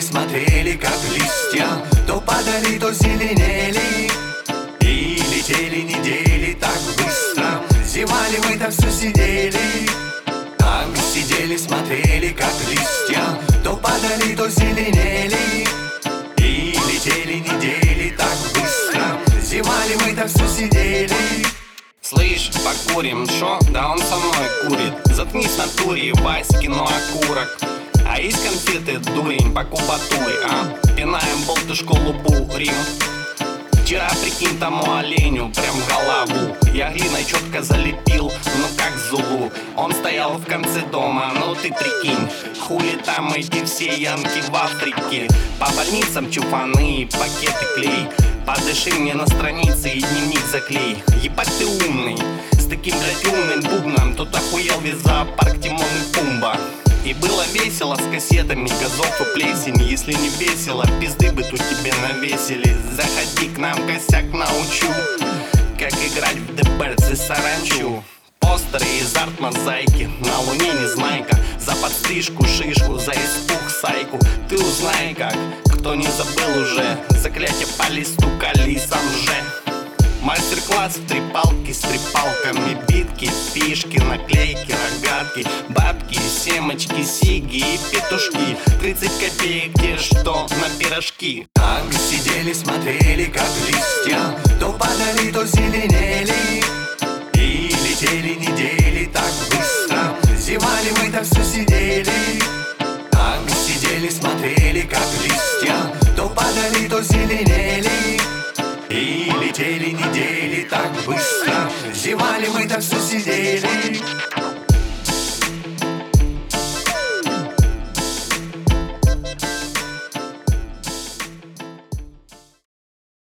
смотрели, как листья То падали, то зеленели. И летели недели так быстро Зевали мы там все сидели? Так сидели, смотрели, как листья То падали, то зеленели. И летели недели так быстро Зевали мы там все сидели? Слышь, покурим, шо? Да он со мной курит. Заткнись на туре, Вась, кино окурок А есть конфеты, дурень, по кубатуре, а? Пинаем болтышку лубу, Рим. Вчера, прикинь, тому оленю прям голову. Я глиной четко залепил, ну как зулу Он стоял в конце дома, ну ты прикинь. Хули там эти все янки в Африке? По больницам чуфаны, пакеты клей. Подыши мне на странице и дневник заклей. Ебать ты умный С таким, блядь, умным бубном. Тут охуел весь зоопарк Пумба и было весело с кассетами газов и плесени Если не весело, пизды бы тут тебе навесили. Заходи к нам, косяк научу Как играть в ДБРЦ саранчу Постеры из арт-мозаики На луне незнайка. За подстрижку, шишку, за испуг, сайку. Ты узнай как, кто не забыл уже Заклятие по листу, калисам же. Мастер-класс в три палки с трепалками Битки, фишки, наклейки, рогатки семочки, сиги петушки. 30 копеек те, что на пирожки? Так сидели, смотрели, как листья. То падали, то зеленели. И летели недели так быстро. Зевали мы там все сидели. Так сидели, смотрели, как листья. То падали, то зеленели. И летели недели так быстро. Зевали мы там все сидели